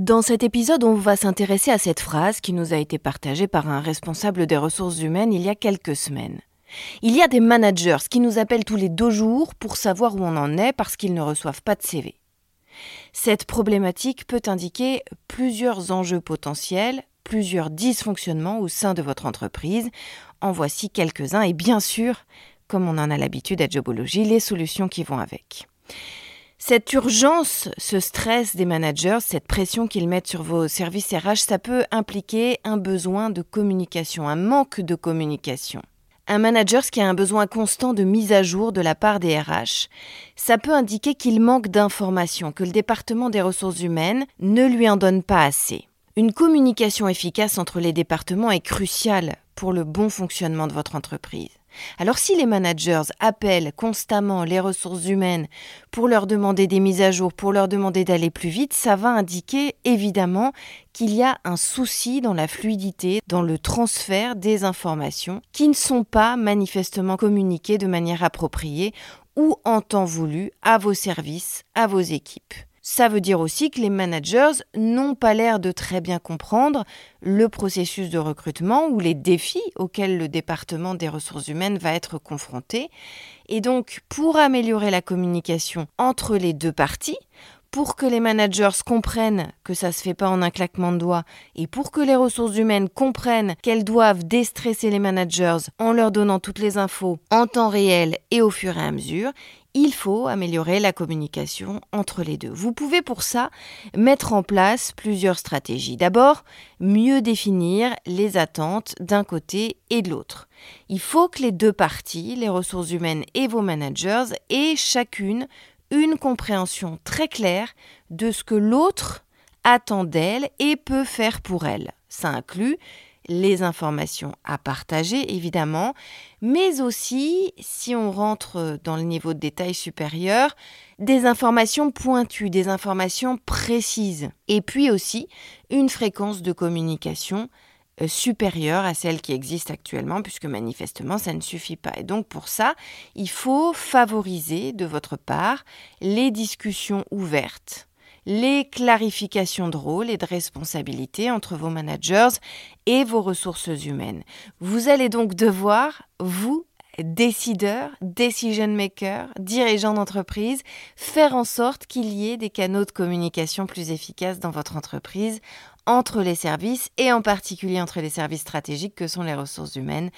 Dans cet épisode, on va s'intéresser à cette phrase qui nous a été partagée par un responsable des ressources humaines il y a quelques semaines. Il y a des managers qui nous appellent tous les deux jours pour savoir où on en est parce qu'ils ne reçoivent pas de CV. Cette problématique peut indiquer plusieurs enjeux potentiels, plusieurs dysfonctionnements au sein de votre entreprise. En voici quelques-uns et bien sûr, comme on en a l'habitude à Jobology, les solutions qui vont avec. Cette urgence, ce stress des managers, cette pression qu'ils mettent sur vos services RH, ça peut impliquer un besoin de communication, un manque de communication. Un manager qui a un besoin constant de mise à jour de la part des RH, ça peut indiquer qu'il manque d'informations, que le département des ressources humaines ne lui en donne pas assez. Une communication efficace entre les départements est cruciale pour le bon fonctionnement de votre entreprise. Alors si les managers appellent constamment les ressources humaines pour leur demander des mises à jour, pour leur demander d'aller plus vite, ça va indiquer évidemment qu'il y a un souci dans la fluidité, dans le transfert des informations qui ne sont pas manifestement communiquées de manière appropriée ou en temps voulu à vos services, à vos équipes. Ça veut dire aussi que les managers n'ont pas l'air de très bien comprendre le processus de recrutement ou les défis auxquels le département des ressources humaines va être confronté. Et donc, pour améliorer la communication entre les deux parties, pour que les managers comprennent que ça se fait pas en un claquement de doigts et pour que les ressources humaines comprennent qu'elles doivent déstresser les managers en leur donnant toutes les infos en temps réel et au fur et à mesure, il faut améliorer la communication entre les deux. Vous pouvez pour ça mettre en place plusieurs stratégies. D'abord, mieux définir les attentes d'un côté et de l'autre. Il faut que les deux parties, les ressources humaines et vos managers, aient chacune une compréhension très claire de ce que l'autre attend d'elle et peut faire pour elle. Ça inclut les informations à partager, évidemment, mais aussi, si on rentre dans le niveau de détail supérieur, des informations pointues, des informations précises, et puis aussi une fréquence de communication euh, supérieure à celle qui existe actuellement, puisque manifestement, ça ne suffit pas. Et donc, pour ça, il faut favoriser de votre part les discussions ouvertes les clarifications de rôle et de responsabilité entre vos managers et vos ressources humaines. Vous allez donc devoir, vous, décideurs, decision makers, dirigeants d'entreprise, faire en sorte qu'il y ait des canaux de communication plus efficaces dans votre entreprise entre les services et en particulier entre les services stratégiques que sont les ressources humaines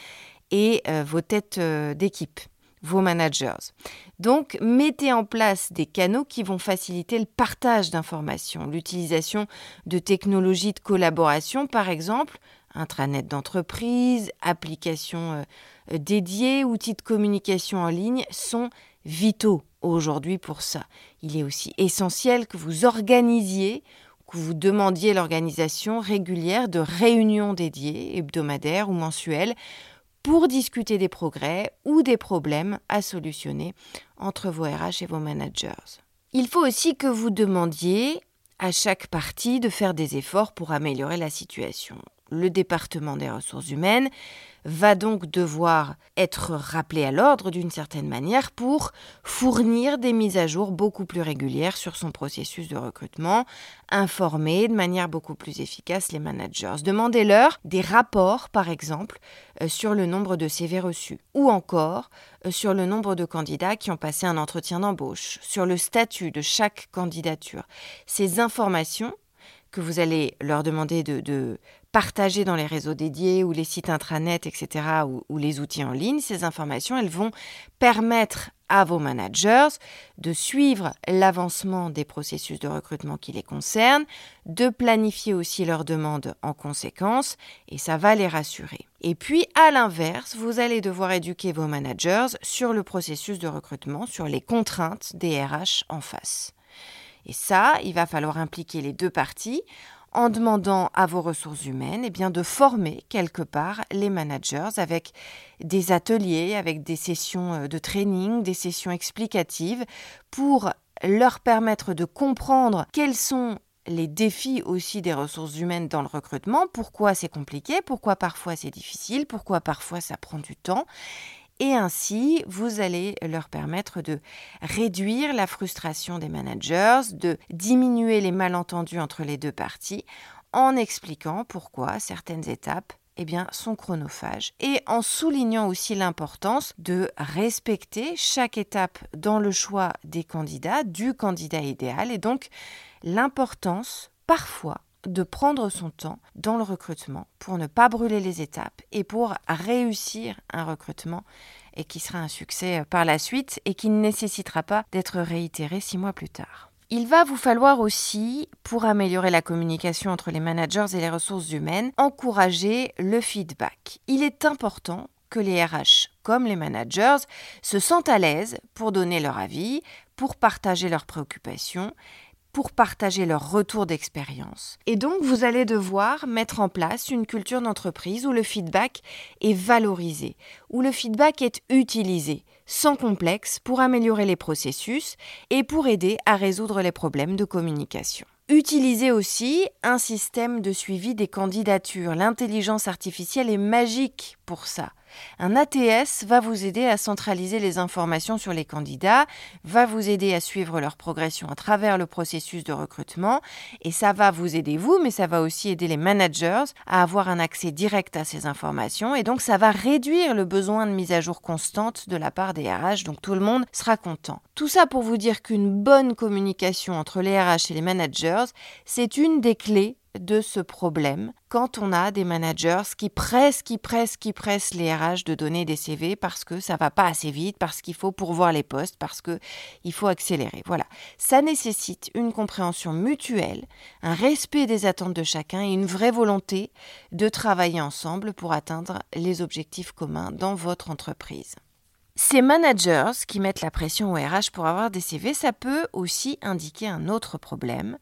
et euh, vos têtes euh, d'équipe vos managers. Donc, mettez en place des canaux qui vont faciliter le partage d'informations, l'utilisation de technologies de collaboration, par exemple, intranet d'entreprise, applications euh, dédiées, outils de communication en ligne sont vitaux aujourd'hui pour ça. Il est aussi essentiel que vous organisiez que vous demandiez l'organisation régulière de réunions dédiées, hebdomadaires ou mensuelles, pour discuter des progrès ou des problèmes à solutionner entre vos RH et vos managers. Il faut aussi que vous demandiez à chaque partie de faire des efforts pour améliorer la situation. Le département des ressources humaines va donc devoir être rappelé à l'ordre d'une certaine manière pour fournir des mises à jour beaucoup plus régulières sur son processus de recrutement, informer de manière beaucoup plus efficace les managers. Demandez-leur des rapports, par exemple, euh, sur le nombre de CV reçus, ou encore euh, sur le nombre de candidats qui ont passé un entretien d'embauche, sur le statut de chaque candidature. Ces informations que vous allez leur demander de, partager dans les réseaux dédiés ou les sites intranet, etc., ou, ou les outils en ligne, ces informations, elles vont permettre à vos managers de suivre l'avancement des processus de recrutement qui les concernent, de planifier aussi leurs demandes en conséquence, et ça va les rassurer. Et puis, à l'inverse, vous allez devoir éduquer vos managers sur le processus de recrutement, sur les contraintes des RH en face. Et ça, il va falloir impliquer les deux parties en demandant à vos ressources humaines eh de former quelque part les managers avec des ateliers, avec des sessions euh, de training, des sessions explicatives pour leur permettre de comprendre quels sont les défis aussi des ressources humaines dans le recrutement, pourquoi c'est compliqué, pourquoi parfois c'est difficile, pourquoi parfois ça prend du temps, et ainsi, vous allez leur permettre de réduire la frustration des managers, de diminuer les malentendus entre les deux parties, en expliquant pourquoi certaines étapes eh bien, sont chronophages et en soulignant aussi l'importance de respecter chaque étape dans le choix des candidats, du candidat idéal, et donc l'importance parfois de prendre son temps dans le recrutement pour ne pas brûler les étapes et pour réussir un recrutement et qui sera un succès euh, par la suite et qui ne nécessitera pas d'être réitéré six mois plus tard. Il va vous falloir aussi, pour améliorer la communication entre les managers et les ressources humaines, encourager le feedback. Il est important que les RH comme les managers se sentent à l'aise pour donner leur avis, pour partager leurs préoccupations pour partager leur retour d'expérience. Et donc, vous allez devoir mettre en place une culture d'entreprise où le feedback est valorisé, où le feedback est utilisé, sans complexe, pour améliorer les processus et pour aider à résoudre les problèmes de communication. Utilisez aussi un système de suivi des candidatures. L'intelligence artificielle est magique pour ça. Un ATS va vous aider à centraliser les informations sur les candidats, va vous aider à suivre leur progression à travers le processus de recrutement et ça va vous aider vous, mais ça va aussi aider les managers à avoir un accès direct à ces informations et donc ça va réduire le besoin de mise à jour constante de la part des RH, donc tout le monde sera content. Tout ça pour vous dire qu'une bonne communication entre les RH et les managers, c'est une des clés de ce problème quand on a des managers qui pressent, qui pressent, qui pressent les RH de donner des CV parce que ça va pas assez vite, parce qu'il faut pourvoir les postes, parce que il faut accélérer. Voilà. Ça nécessite une compréhension mutuelle, un respect des attentes de chacun et une vraie volonté de travailler ensemble pour atteindre les objectifs communs dans votre entreprise. Ces managers qui mettent la pression au RH pour avoir des CV, ça peut aussi indiquer un autre problème,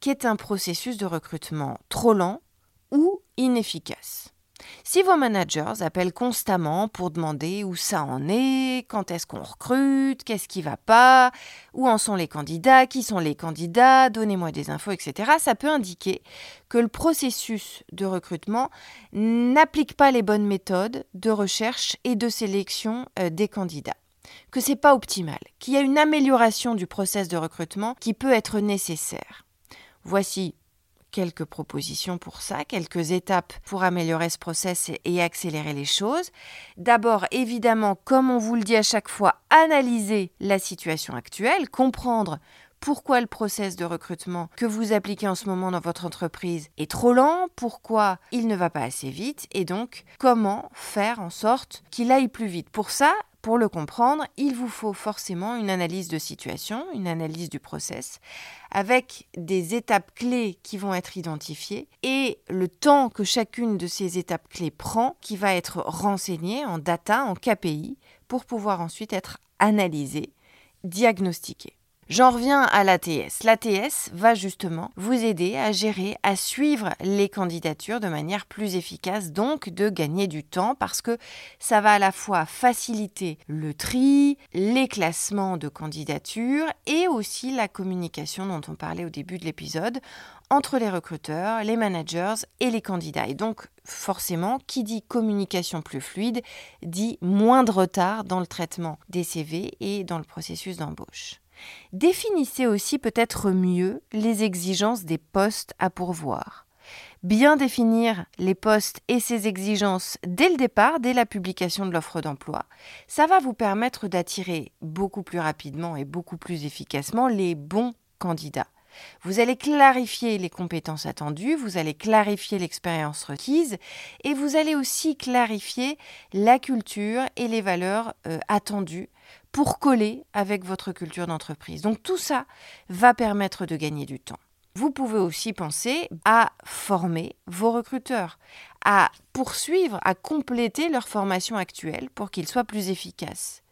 qui est un processus de recrutement trop lent ou inefficace. Si vos managers appellent constamment pour demander où ça en est, quand est-ce qu'on recrute, qu'est-ce qui va pas, où en sont les candidats, qui sont les candidats, donnez-moi des infos, etc., ça peut indiquer que le processus de recrutement n'applique pas les bonnes méthodes de recherche et de sélection euh, des candidats que c'est pas optimal, qu'il y a une amélioration du processus de recrutement qui peut être nécessaire. Voici quelques propositions pour ça, quelques étapes pour améliorer ce process et accélérer les choses. D'abord, évidemment, comme on vous le dit à chaque fois, analyser la situation actuelle, comprendre pourquoi le process de recrutement que vous appliquez en ce moment dans votre entreprise est trop lent, pourquoi il ne va pas assez vite et donc comment faire en sorte qu'il aille plus vite. Pour ça, pour le comprendre, il vous faut forcément une analyse de situation, une analyse du process, avec des étapes clés qui vont être identifiées et le temps que chacune de ces étapes clés prend qui va être renseigné en data, en KPI, pour pouvoir ensuite être analysé, diagnostiqué. J'en reviens à l'ATS. L'ATS va justement vous aider à gérer, à suivre les candidatures de manière plus efficace, donc de gagner du temps parce que ça va à la fois faciliter le tri, les classements de candidatures et aussi la communication dont on parlait au début de l'épisode entre les recruteurs, les managers et les candidats. Et donc, forcément, qui dit communication plus fluide, dit moins de retard dans le traitement des CV et dans le processus d'embauche. Définissez aussi peut-être mieux les exigences des postes à pourvoir. Bien définir les postes et ses exigences dès le départ, dès la publication de l'offre d'emploi, ça va vous permettre d'attirer beaucoup plus rapidement et beaucoup plus efficacement les bons candidats. Vous allez clarifier les compétences attendues, vous allez clarifier l'expérience requise et vous allez aussi clarifier la culture et les valeurs euh, attendues pour coller avec votre culture d'entreprise. Donc tout ça va permettre de gagner du temps. Vous pouvez aussi penser à former vos recruteurs, à poursuivre, à compléter leur formation actuelle pour qu'ils soient plus efficaces.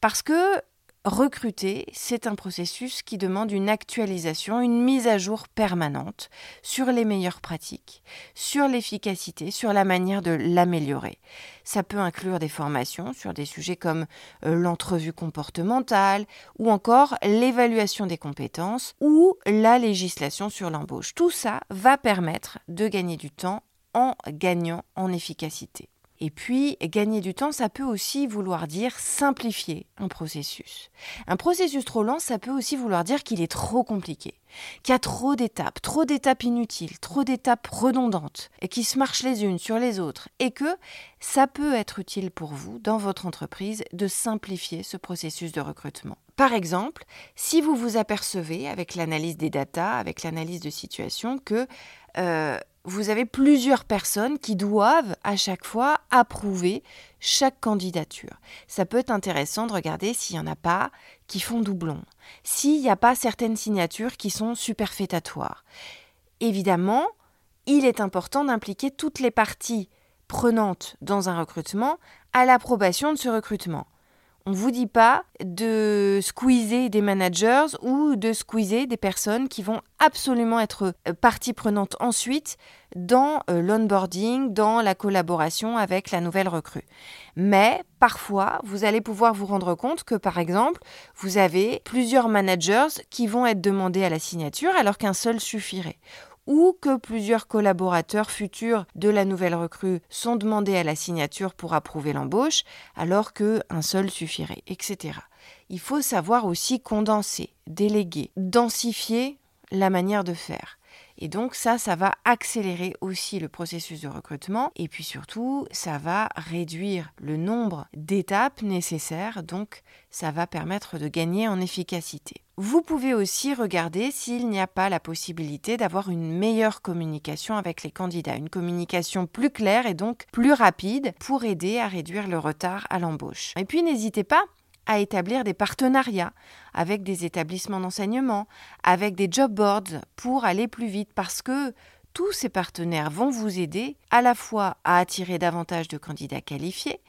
Parce que Recruter, c'est un processus qui demande une actualisation, une mise à jour permanente sur les meilleures pratiques, sur l'efficacité, sur la manière de l'améliorer. Ça peut inclure des formations sur des sujets comme euh, l'entrevue comportementale ou encore l'évaluation des compétences ou la législation sur l'embauche. Tout ça va permettre de gagner du temps en gagnant en efficacité. Et puis, gagner du temps, ça peut aussi vouloir dire simplifier un processus. Un processus trop lent, ça peut aussi vouloir dire qu'il est trop compliqué, qu'il y a trop d'étapes, trop d'étapes inutiles, trop d'étapes redondantes, et qui se marchent les unes sur les autres, et que ça peut être utile pour vous, dans votre entreprise, de simplifier ce processus de recrutement. Par exemple, si vous vous apercevez avec l'analyse des datas, avec l'analyse de situation, que euh, vous avez plusieurs personnes qui doivent à chaque fois approuver chaque candidature. Ça peut être intéressant de regarder s'il n'y en a pas qui font doublon, s'il n'y a pas certaines signatures qui sont superfétatoires. Évidemment, il est important d'impliquer toutes les parties prenantes dans un recrutement à l'approbation de ce recrutement. On ne vous dit pas de squeezer des managers ou de squeezer des personnes qui vont absolument être euh, partie prenante ensuite dans euh, l'onboarding, dans la collaboration avec la nouvelle recrue. Mais parfois, vous allez pouvoir vous rendre compte que, par exemple, vous avez plusieurs managers qui vont être demandés à la signature alors qu'un seul suffirait ou que plusieurs collaborateurs futurs de la nouvelle recrue sont demandés à la signature pour approuver l'embauche, alors qu'un seul suffirait, etc. Il faut savoir aussi condenser, déléguer, densifier la manière de faire. Et donc ça, ça va accélérer aussi le processus de recrutement et puis surtout, ça va réduire le nombre d'étapes nécessaires, donc ça va permettre de gagner en efficacité. Vous pouvez aussi regarder s'il n'y a pas la possibilité d'avoir une meilleure communication avec les candidats, une communication plus claire et donc plus rapide pour aider à réduire le retard à l'embauche. Et puis n'hésitez pas à établir des partenariats avec des établissements d'enseignement, avec des job boards pour aller plus vite parce que tous ces partenaires vont vous aider à la fois à attirer davantage de candidats qualifiés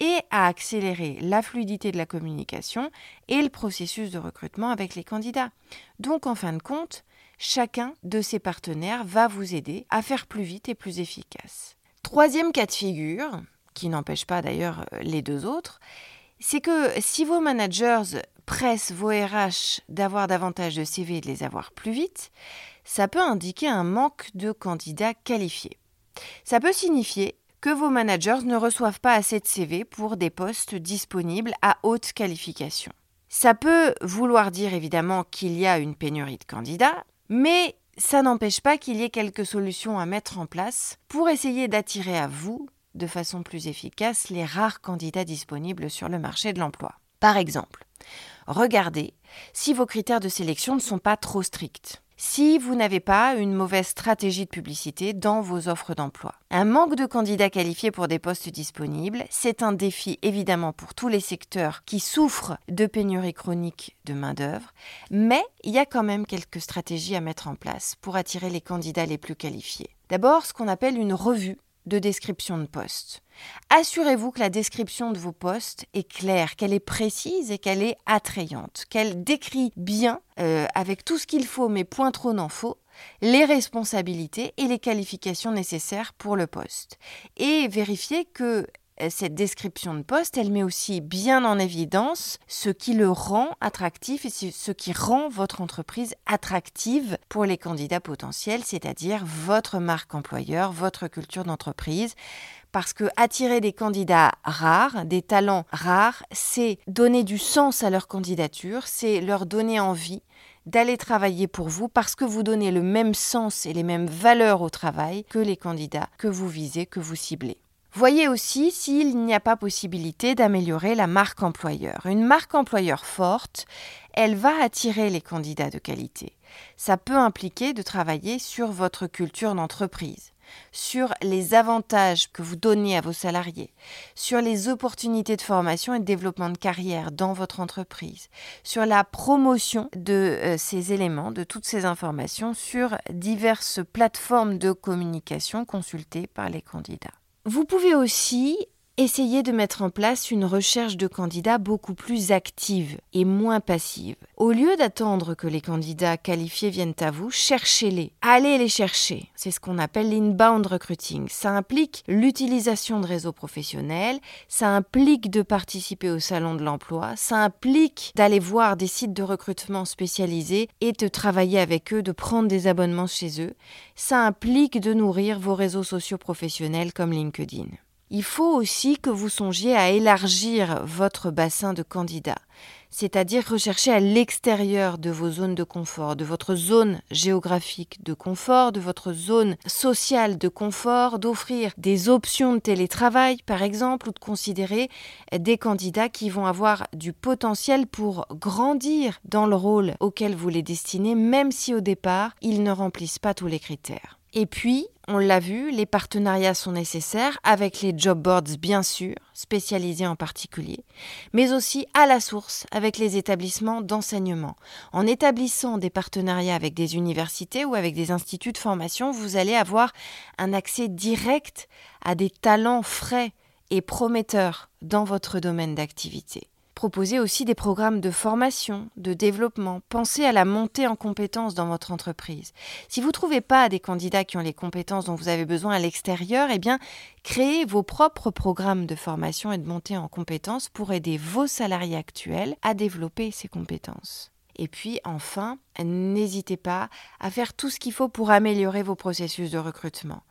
et à accélérer la fluidité de la communication et le processus de recrutement avec les candidats. Donc en fin de compte, chacun de ces partenaires va vous aider à faire plus vite et plus efficace. Troisième cas de figure, qui n'empêche pas d'ailleurs les deux autres, c'est que si vos managers pressent vos RH d'avoir davantage de CV et de les avoir plus vite, ça peut indiquer un manque de candidats qualifiés. Ça peut signifier que vos managers ne reçoivent pas assez de CV pour des postes disponibles à haute qualification. Ça peut vouloir dire évidemment qu'il y a une pénurie de candidats, mais ça n'empêche pas qu'il y ait quelques solutions à mettre en place pour essayer d'attirer à vous de façon plus efficace les rares candidats disponibles sur le marché de l'emploi. Par exemple, regardez si vos critères de sélection ne sont pas trop stricts, si vous n'avez pas une mauvaise stratégie de publicité dans vos offres d'emploi. Un manque de candidats qualifiés pour des postes disponibles, c'est un défi évidemment pour tous les secteurs qui souffrent de pénurie chronique de main-d'œuvre, mais il y a quand même quelques stratégies à mettre en place pour attirer les candidats les plus qualifiés. D'abord, ce qu'on appelle une revue de description de poste. Assurez-vous que la description de vos postes est claire, qu'elle est précise et qu'elle est attrayante, qu'elle décrit bien, euh, avec tout ce qu'il faut mais point trop n'en faut, les responsabilités et les qualifications nécessaires pour le poste. Et vérifiez que cette description de poste, elle met aussi bien en évidence ce qui le rend attractif et ce qui rend votre entreprise attractive pour les candidats potentiels, c'est-à-dire votre marque employeur, votre culture d'entreprise. Parce que attirer des candidats rares, des talents rares, c'est donner du sens à leur candidature, c'est leur donner envie d'aller travailler pour vous parce que vous donnez le même sens et les mêmes valeurs au travail que les candidats que vous visez, que vous ciblez. Voyez aussi s'il n'y a pas possibilité d'améliorer la marque employeur. Une marque employeur forte, elle va attirer les candidats de qualité. Ça peut impliquer de travailler sur votre culture d'entreprise sur les avantages que vous donnez à vos salariés, sur les opportunités de formation et de développement de carrière dans votre entreprise, sur la promotion de euh, ces éléments, de toutes ces informations sur diverses plateformes de communication consultées par les candidats. Vous pouvez aussi Essayez de mettre en place une recherche de candidats beaucoup plus active et moins passive. Au lieu d'attendre que les candidats qualifiés viennent à vous, cherchez-les. Allez les chercher. C'est ce qu'on appelle l'inbound recruiting. Ça implique l'utilisation de réseaux professionnels, ça implique de participer au salon de l'emploi, ça implique d'aller voir des sites de recrutement spécialisés et de travailler avec eux, de prendre des abonnements chez eux. Ça implique de nourrir vos réseaux sociaux professionnels comme LinkedIn il faut aussi que vous songiez à élargir votre bassin de candidats, c'est-à-dire rechercher à l'extérieur de vos zones de confort, de votre zone géographique de confort, de votre zone sociale de confort, d'offrir des options de télétravail par exemple, ou de considérer des candidats qui vont avoir du potentiel pour grandir dans le rôle auquel vous les destinez, même si au départ, ils ne remplissent pas tous les critères. Et puis, on l'a vu, les partenariats sont nécessaires avec les job boards bien sûr, spécialisés en particulier, mais aussi à la source avec les établissements d'enseignement. En établissant des partenariats avec des universités ou avec des instituts de formation, vous allez avoir un accès direct à des talents frais et prometteurs dans votre domaine d'activité. Proposez aussi des programmes de formation, de développement. Pensez à la montée en compétences dans votre entreprise. Si vous ne trouvez pas des candidats qui ont les compétences dont vous avez besoin à l'extérieur, eh bien, créez vos propres programmes de formation et de montée en compétences pour aider vos salariés actuels à développer ces compétences. Et puis enfin, n'hésitez pas à faire tout ce qu'il faut pour améliorer vos processus de recrutement,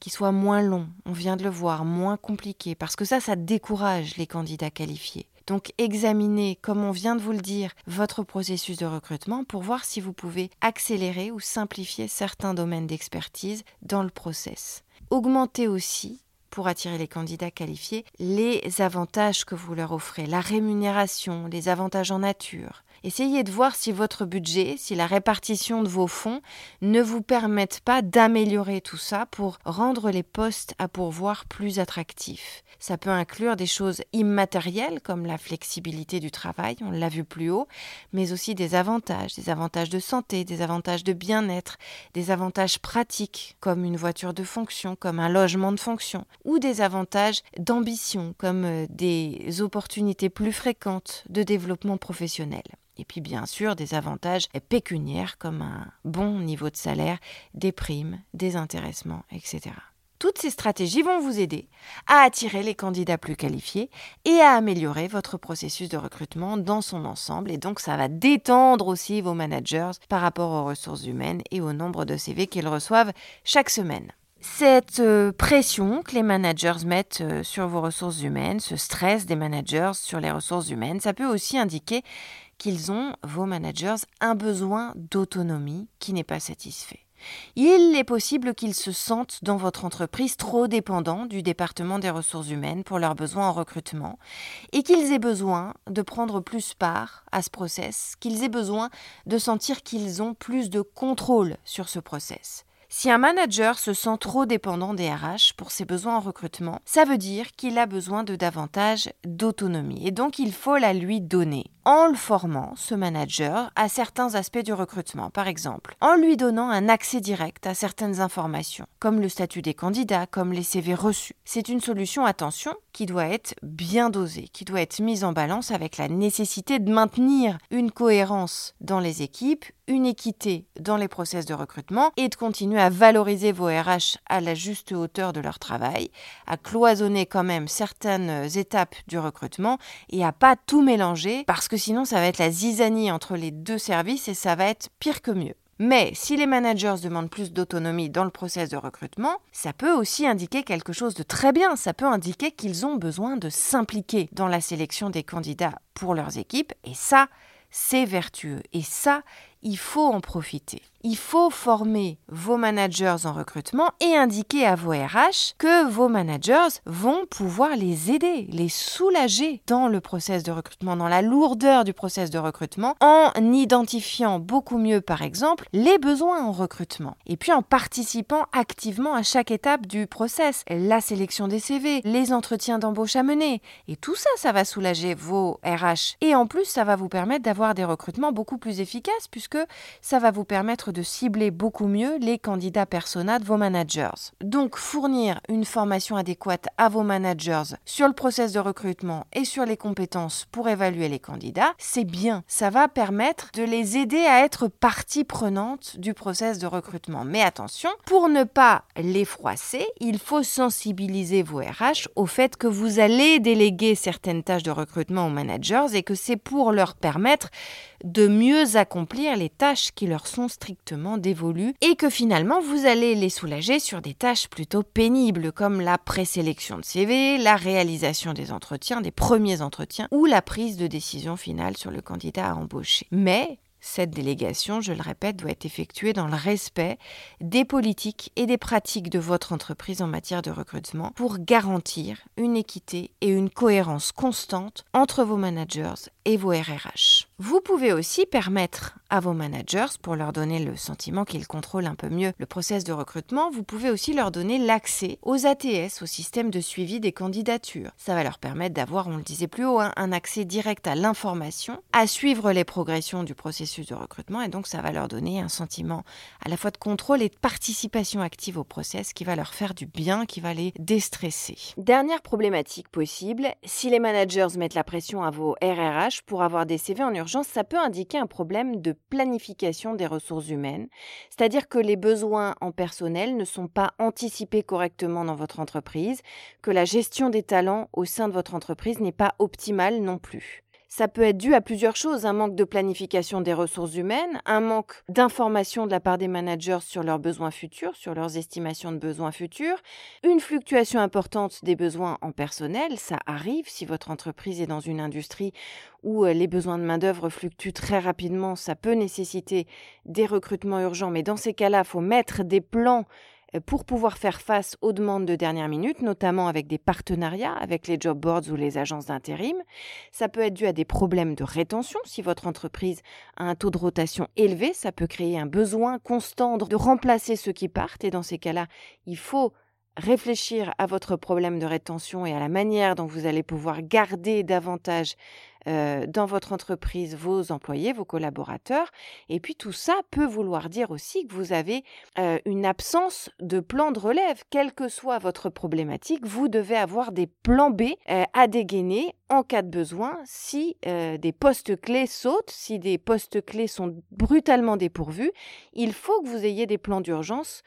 qu'ils soient moins longs, on vient de le voir, moins compliqués, parce que ça, ça décourage les candidats qualifiés. Donc examinez, comme on vient de vous le dire, votre processus de recrutement pour voir si vous pouvez accélérer ou simplifier certains domaines d'expertise dans le process. Augmentez aussi pour attirer les candidats qualifiés, les avantages que vous leur offrez, la rémunération, les avantages en nature, Essayez de voir si votre budget, si la répartition de vos fonds ne vous permettent pas d'améliorer tout ça pour rendre les postes à pourvoir plus attractifs. Ça peut inclure des choses immatérielles comme la flexibilité du travail, on l'a vu plus haut, mais aussi des avantages, des avantages de santé, des avantages de bien-être, des avantages pratiques comme une voiture de fonction, comme un logement de fonction, ou des avantages d'ambition comme euh, des opportunités plus fréquentes de développement professionnel. Et puis bien sûr des avantages pécuniaires comme un bon niveau de salaire, des primes, des intéressements, etc. Toutes ces stratégies vont vous aider à attirer les candidats plus qualifiés et à améliorer votre processus de recrutement dans son ensemble. Et donc ça va détendre aussi vos managers par rapport aux ressources humaines et au nombre de CV qu'ils reçoivent chaque semaine. Cette euh, pression que les managers mettent euh, sur vos ressources humaines, ce stress des managers sur les ressources humaines, ça peut aussi indiquer qu'ils ont, vos managers, un besoin d'autonomie qui n'est pas satisfait. Il est possible qu'ils se sentent dans votre entreprise trop dépendants du département des ressources humaines pour leurs besoins en recrutement et qu'ils aient besoin de prendre plus part à ce process, qu'ils aient besoin de sentir qu'ils ont plus de contrôle sur ce process. Si un manager se sent trop dépendant des RH pour ses besoins en recrutement, ça veut dire qu'il a besoin de davantage d'autonomie et donc il faut la lui donner en le formant, ce manager, à certains aspects du recrutement, par exemple, en lui donnant un accès direct à certaines informations, comme le statut des candidats, comme les CV reçus. C'est une solution, attention, qui doit être bien dosée, qui doit être mise en balance avec la nécessité de maintenir une cohérence dans les équipes, une équité dans les process de recrutement et de continuer à valoriser vos RH à la juste hauteur de leur travail, à cloisonner quand même certaines étapes du recrutement et à pas tout mélanger parce que sinon ça va être la zizanie entre les deux services et ça va être pire que mieux. Mais si les managers demandent plus d'autonomie dans le process de recrutement, ça peut aussi indiquer quelque chose de très bien. Ça peut indiquer qu'ils ont besoin de s'impliquer dans la sélection des candidats pour leurs équipes. Et ça, c'est vertueux. Et ça, il faut en profiter. Il faut former vos managers en recrutement et indiquer à vos RH que vos managers vont pouvoir les aider, les soulager dans le process de recrutement, dans la lourdeur du process de recrutement, en identifiant beaucoup mieux, par exemple, les besoins en recrutement. Et puis en participant activement à chaque étape du process, la sélection des CV, les entretiens d'embauche à mener. Et tout ça, ça va soulager vos RH. Et en plus, ça va vous permettre d'avoir des recrutements beaucoup plus efficaces puisque ça va vous permettre de cibler beaucoup mieux les candidats persona de vos managers. Donc fournir une formation adéquate à vos managers sur le process de recrutement et sur les compétences pour évaluer les candidats, c'est bien. Ça va permettre de les aider à être partie prenante du process de recrutement. Mais attention, pour ne pas les froisser, il faut sensibiliser vos RH au fait que vous allez déléguer certaines tâches de recrutement aux managers et que c'est pour leur permettre de mieux accomplir les tâches qui leur sont strictement dévolues et que finalement vous allez les soulager sur des tâches plutôt pénibles comme la présélection de CV, la réalisation des entretiens, des premiers entretiens ou la prise de décision finale sur le candidat à embaucher. Mais cette délégation, je le répète, doit être effectuée dans le respect des politiques et des pratiques de votre entreprise en matière de recrutement pour garantir une équité et une cohérence constante entre vos managers et vos RRH. Vous pouvez aussi permettre à vos managers, pour leur donner le sentiment qu'ils contrôlent un peu mieux le process de recrutement, vous pouvez aussi leur donner l'accès aux ATS, au système de suivi des candidatures. Ça va leur permettre d'avoir, on le disait plus haut, hein, un accès direct à l'information, à suivre les progressions du processus de recrutement, et donc ça va leur donner un sentiment à la fois de contrôle et de participation active au process qui va leur faire du bien, qui va les déstresser. Dernière problématique possible, si les managers mettent la pression à vos RRH, pour avoir des CV en urgence, ça peut indiquer un problème de planification des ressources humaines, c'est-à-dire que les besoins en personnel ne sont pas anticipés correctement dans votre entreprise, que la gestion des talents au sein de votre entreprise n'est pas optimale non plus. Ça peut être dû à plusieurs choses, un manque de planification des ressources humaines, un manque d'information de la part des managers sur leurs besoins futurs, sur leurs estimations de besoins futurs, une fluctuation importante des besoins en personnel, ça arrive si votre entreprise est dans une industrie où euh, les besoins de main-d'œuvre fluctuent très rapidement, ça peut nécessiter des recrutements urgents, mais dans ces cas-là, il faut mettre des plans pour pouvoir faire face aux demandes de dernière minute, notamment avec des partenariats avec les job boards ou les agences d'intérim. Ça peut être dû à des problèmes de rétention. Si votre entreprise a un taux de rotation élevé, ça peut créer un besoin constant de remplacer ceux qui partent. Et dans ces cas-là, il faut réfléchir à votre problème de rétention et à la manière dont vous allez pouvoir garder davantage euh, dans votre entreprise vos employés, vos collaborateurs. Et puis tout ça peut vouloir dire aussi que vous avez euh, une absence de plan de relève. Quelle que soit votre problématique, vous devez avoir des plans B euh, à dégainer en cas de besoin si des postes clés sautent, si des postes clés sont brutalement dépourvus. Il faut que vous ayez des plans d'urgence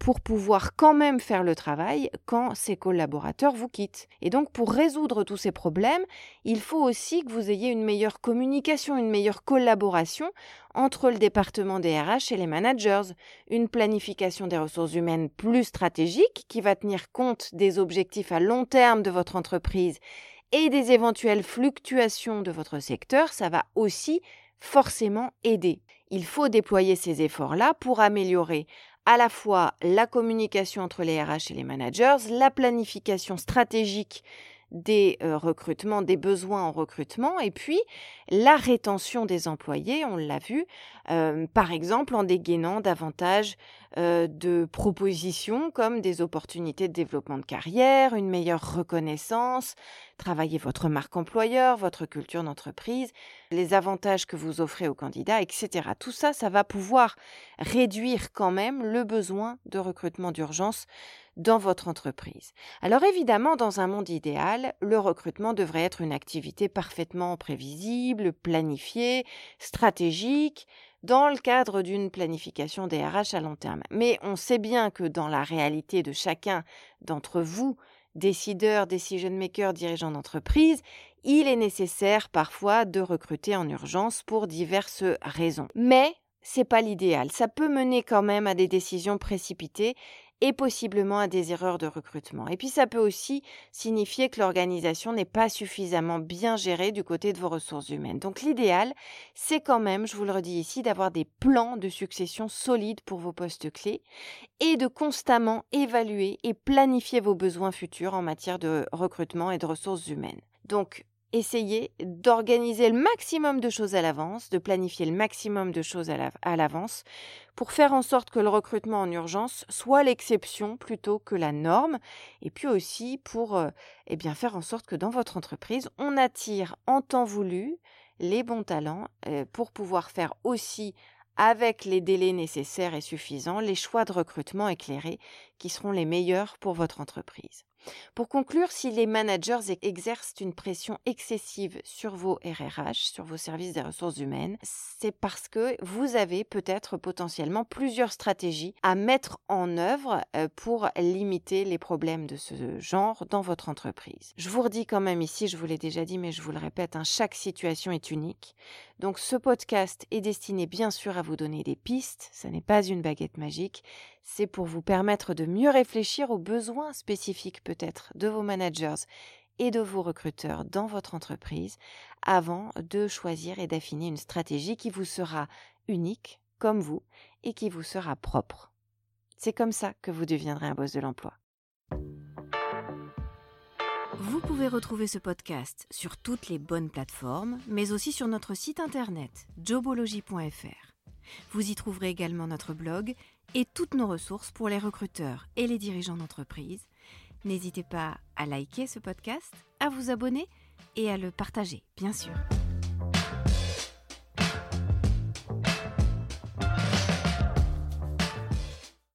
pour pouvoir quand même faire le travail quand ces collaborateurs vous quittent. Et donc pour résoudre tous ces problèmes, il faut aussi que vous ayez une meilleure communication, une meilleure collaboration entre le département des RH et les managers, une planification des ressources humaines plus stratégique qui va tenir compte des objectifs à long terme de votre entreprise et des éventuelles fluctuations de votre secteur, ça va aussi forcément aider. Il faut déployer ces efforts-là pour améliorer à la fois la communication entre les RH et les managers, la planification stratégique des recrutements, des besoins en recrutement, et puis la rétention des employés, on l'a vu, par exemple en dégainant davantage euh, de propositions comme des opportunités de développement de carrière, une meilleure reconnaissance, travailler votre marque employeur, votre culture d'entreprise, les avantages que vous offrez aux candidats, etc. Tout ça, ça va pouvoir réduire quand même le besoin de recrutement d'urgence dans votre entreprise. Alors évidemment, dans un monde idéal, le recrutement devrait être une activité parfaitement prévisible, planifiée, stratégique, dans le cadre d'une planification des à long terme. Mais on sait bien que dans la réalité de chacun d'entre vous, décideurs, decision makers, dirigeants d'entreprise, il est nécessaire parfois de recruter en urgence pour diverses raisons. Mais c'est pas l'idéal. Ça peut mener quand même à des décisions précipitées et possiblement à des erreurs de recrutement. Et puis ça peut aussi signifier que l'organisation n'est pas suffisamment bien gérée du côté de vos ressources humaines. Donc l'idéal, c'est quand même, je vous le redis ici, d'avoir des plans de succession solides pour vos postes clés et de constamment évaluer et planifier vos besoins futurs en matière de recrutement et de ressources humaines. Donc, essayez d'organiser le maximum de choses à l'avance, de planifier le maximum de choses à l'avance pour faire en sorte que le recrutement en urgence soit l'exception plutôt que la norme et puis aussi pour euh, eh bien faire en sorte que dans votre entreprise, on attire en temps voulu les bons talents euh, pour pouvoir faire aussi avec les délais nécessaires et suffisants, les choix de recrutement éclairés qui seront les meilleurs pour votre entreprise. Pour conclure, si les managers exercent une pression excessive sur vos RRH, sur vos services des ressources humaines, c'est parce que vous avez peut-être potentiellement plusieurs stratégies à mettre en œuvre euh, pour limiter les problèmes de ce genre dans votre entreprise. Je vous redis quand même ici, je vous l'ai déjà dit, mais je vous le répète, hein, chaque situation est unique. Donc ce podcast est destiné bien sûr à vous donner des pistes, ce n'est pas une baguette magique, c'est pour vous permettre de mieux réfléchir aux besoins spécifiques peut-être de vos managers et de vos recruteurs dans votre entreprise avant de choisir et d'affiner une stratégie qui vous sera unique comme vous et qui vous sera propre. C'est comme ça que vous deviendrez un boss de l'emploi. Vous pouvez retrouver ce podcast sur toutes les bonnes plateformes, mais aussi sur notre site internet jobology.fr. Vous y trouverez également notre blog et toutes nos ressources pour les recruteurs et les dirigeants d'entreprise. N'hésitez pas à liker ce podcast, à vous abonner et à le partager, bien sûr.